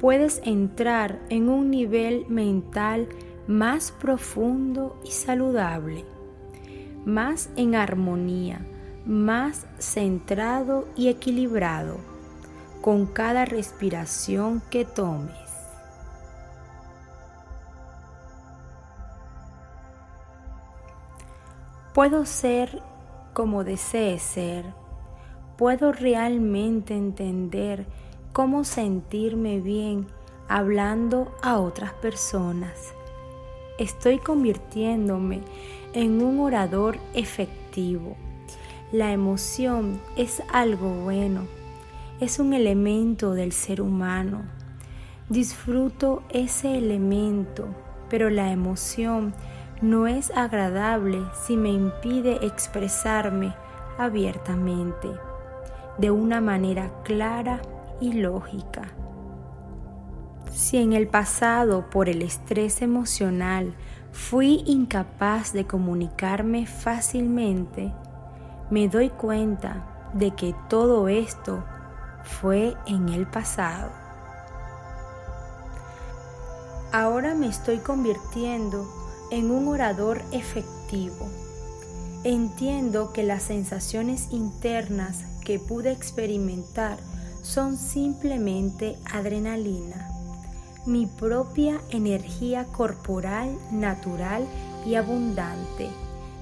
puedes entrar en un nivel mental más profundo y saludable más en armonía, más centrado y equilibrado con cada respiración que tomes. Puedo ser como desee ser. Puedo realmente entender cómo sentirme bien hablando a otras personas. Estoy convirtiéndome en un orador efectivo. La emoción es algo bueno, es un elemento del ser humano. Disfruto ese elemento, pero la emoción no es agradable si me impide expresarme abiertamente, de una manera clara y lógica. Si en el pasado por el estrés emocional fui incapaz de comunicarme fácilmente, me doy cuenta de que todo esto fue en el pasado. Ahora me estoy convirtiendo en un orador efectivo. Entiendo que las sensaciones internas que pude experimentar son simplemente adrenalina mi propia energía corporal natural y abundante,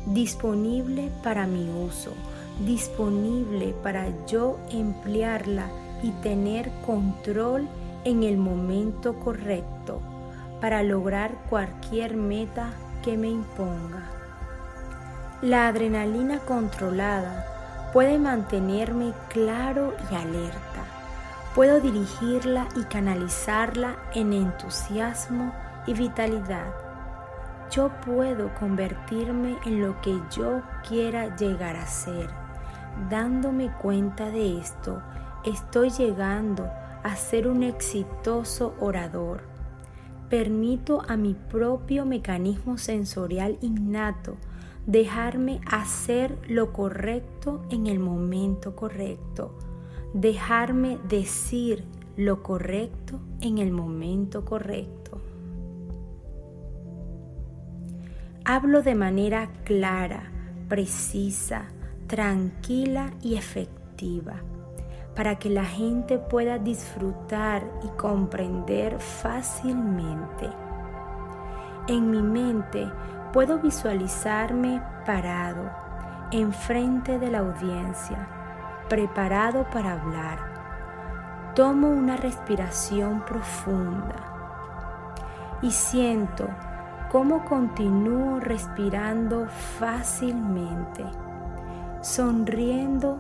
disponible para mi uso, disponible para yo emplearla y tener control en el momento correcto para lograr cualquier meta que me imponga. La adrenalina controlada puede mantenerme claro y alerta puedo dirigirla y canalizarla en entusiasmo y vitalidad. Yo puedo convertirme en lo que yo quiera llegar a ser. Dándome cuenta de esto, estoy llegando a ser un exitoso orador. Permito a mi propio mecanismo sensorial innato dejarme hacer lo correcto en el momento correcto dejarme decir lo correcto en el momento correcto. Hablo de manera clara, precisa, tranquila y efectiva para que la gente pueda disfrutar y comprender fácilmente. En mi mente puedo visualizarme parado enfrente de la audiencia preparado para hablar. Tomo una respiración profunda y siento cómo continúo respirando fácilmente. Sonriendo,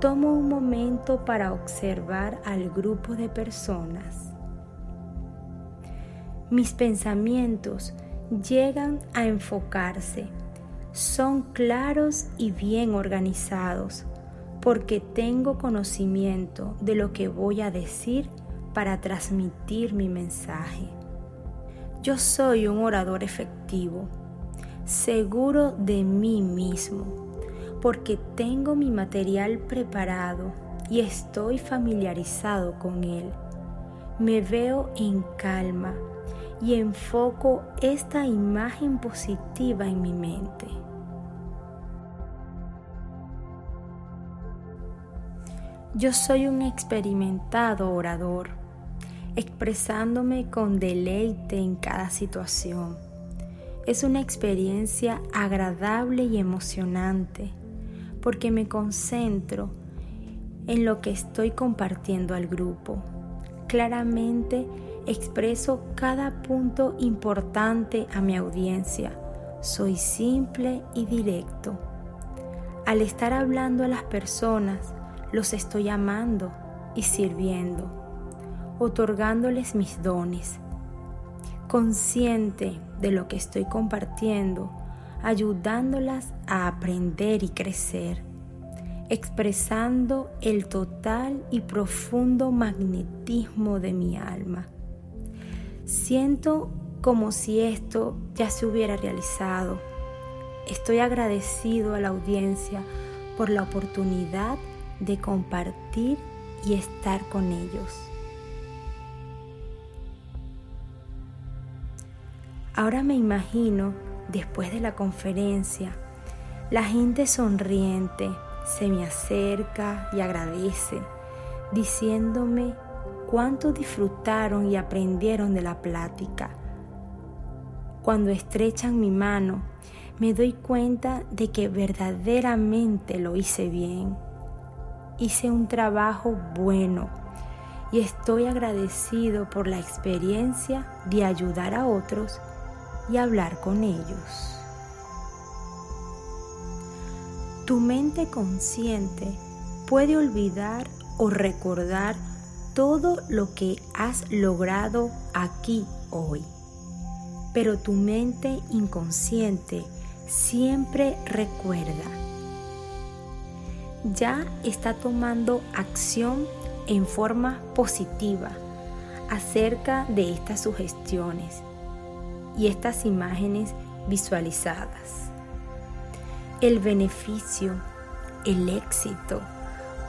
tomo un momento para observar al grupo de personas. Mis pensamientos llegan a enfocarse. Son claros y bien organizados porque tengo conocimiento de lo que voy a decir para transmitir mi mensaje. Yo soy un orador efectivo, seguro de mí mismo, porque tengo mi material preparado y estoy familiarizado con él. Me veo en calma y enfoco esta imagen positiva en mi mente. Yo soy un experimentado orador, expresándome con deleite en cada situación. Es una experiencia agradable y emocionante porque me concentro en lo que estoy compartiendo al grupo. Claramente expreso cada punto importante a mi audiencia. Soy simple y directo. Al estar hablando a las personas, los estoy amando y sirviendo, otorgándoles mis dones. Consciente de lo que estoy compartiendo, ayudándolas a aprender y crecer, expresando el total y profundo magnetismo de mi alma. Siento como si esto ya se hubiera realizado. Estoy agradecido a la audiencia por la oportunidad de compartir y estar con ellos. Ahora me imagino, después de la conferencia, la gente sonriente se me acerca y agradece, diciéndome cuánto disfrutaron y aprendieron de la plática. Cuando estrechan mi mano, me doy cuenta de que verdaderamente lo hice bien hice un trabajo bueno y estoy agradecido por la experiencia de ayudar a otros y hablar con ellos. Tu mente consciente puede olvidar o recordar todo lo que has logrado aquí hoy, pero tu mente inconsciente siempre recuerda ya está tomando acción en forma positiva acerca de estas sugestiones y estas imágenes visualizadas. El beneficio, el éxito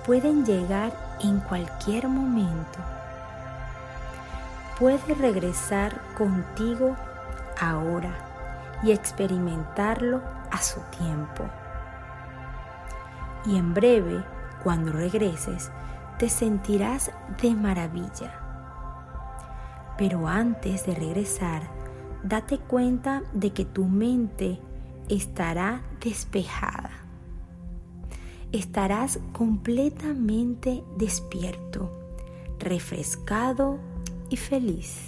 pueden llegar en cualquier momento. Puede regresar contigo ahora y experimentarlo a su tiempo y en breve, cuando regreses, te sentirás de maravilla. Pero antes de regresar, date cuenta de que tu mente estará despejada. Estarás completamente despierto, refrescado y feliz.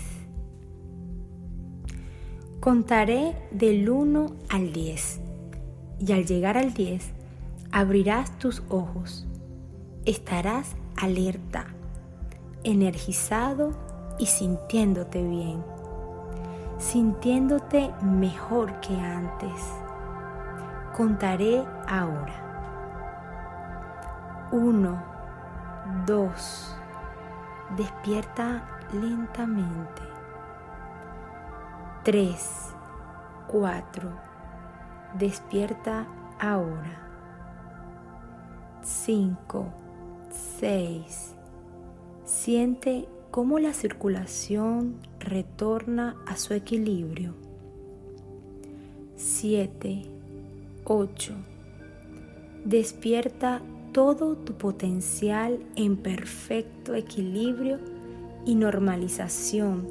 Contaré del 1 al 10 y al llegar al 10 abrirás tus ojos, estarás alerta, energizado y sintiéndote bien, sintiéndote mejor que antes. Contaré ahora. Uno, dos, despierta lentamente. Tres, cuatro, despierta ahora. 5, 6. Siente cómo la circulación retorna a su equilibrio. 7, 8. Despierta todo tu potencial en perfecto equilibrio y normalización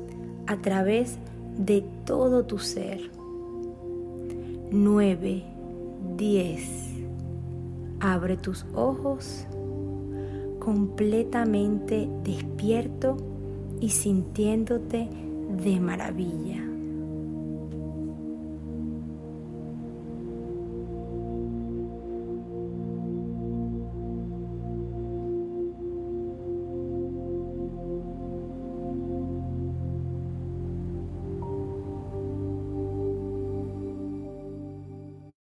a través de todo tu ser. 9, 10. Abre tus ojos completamente despierto y sintiéndote de maravilla.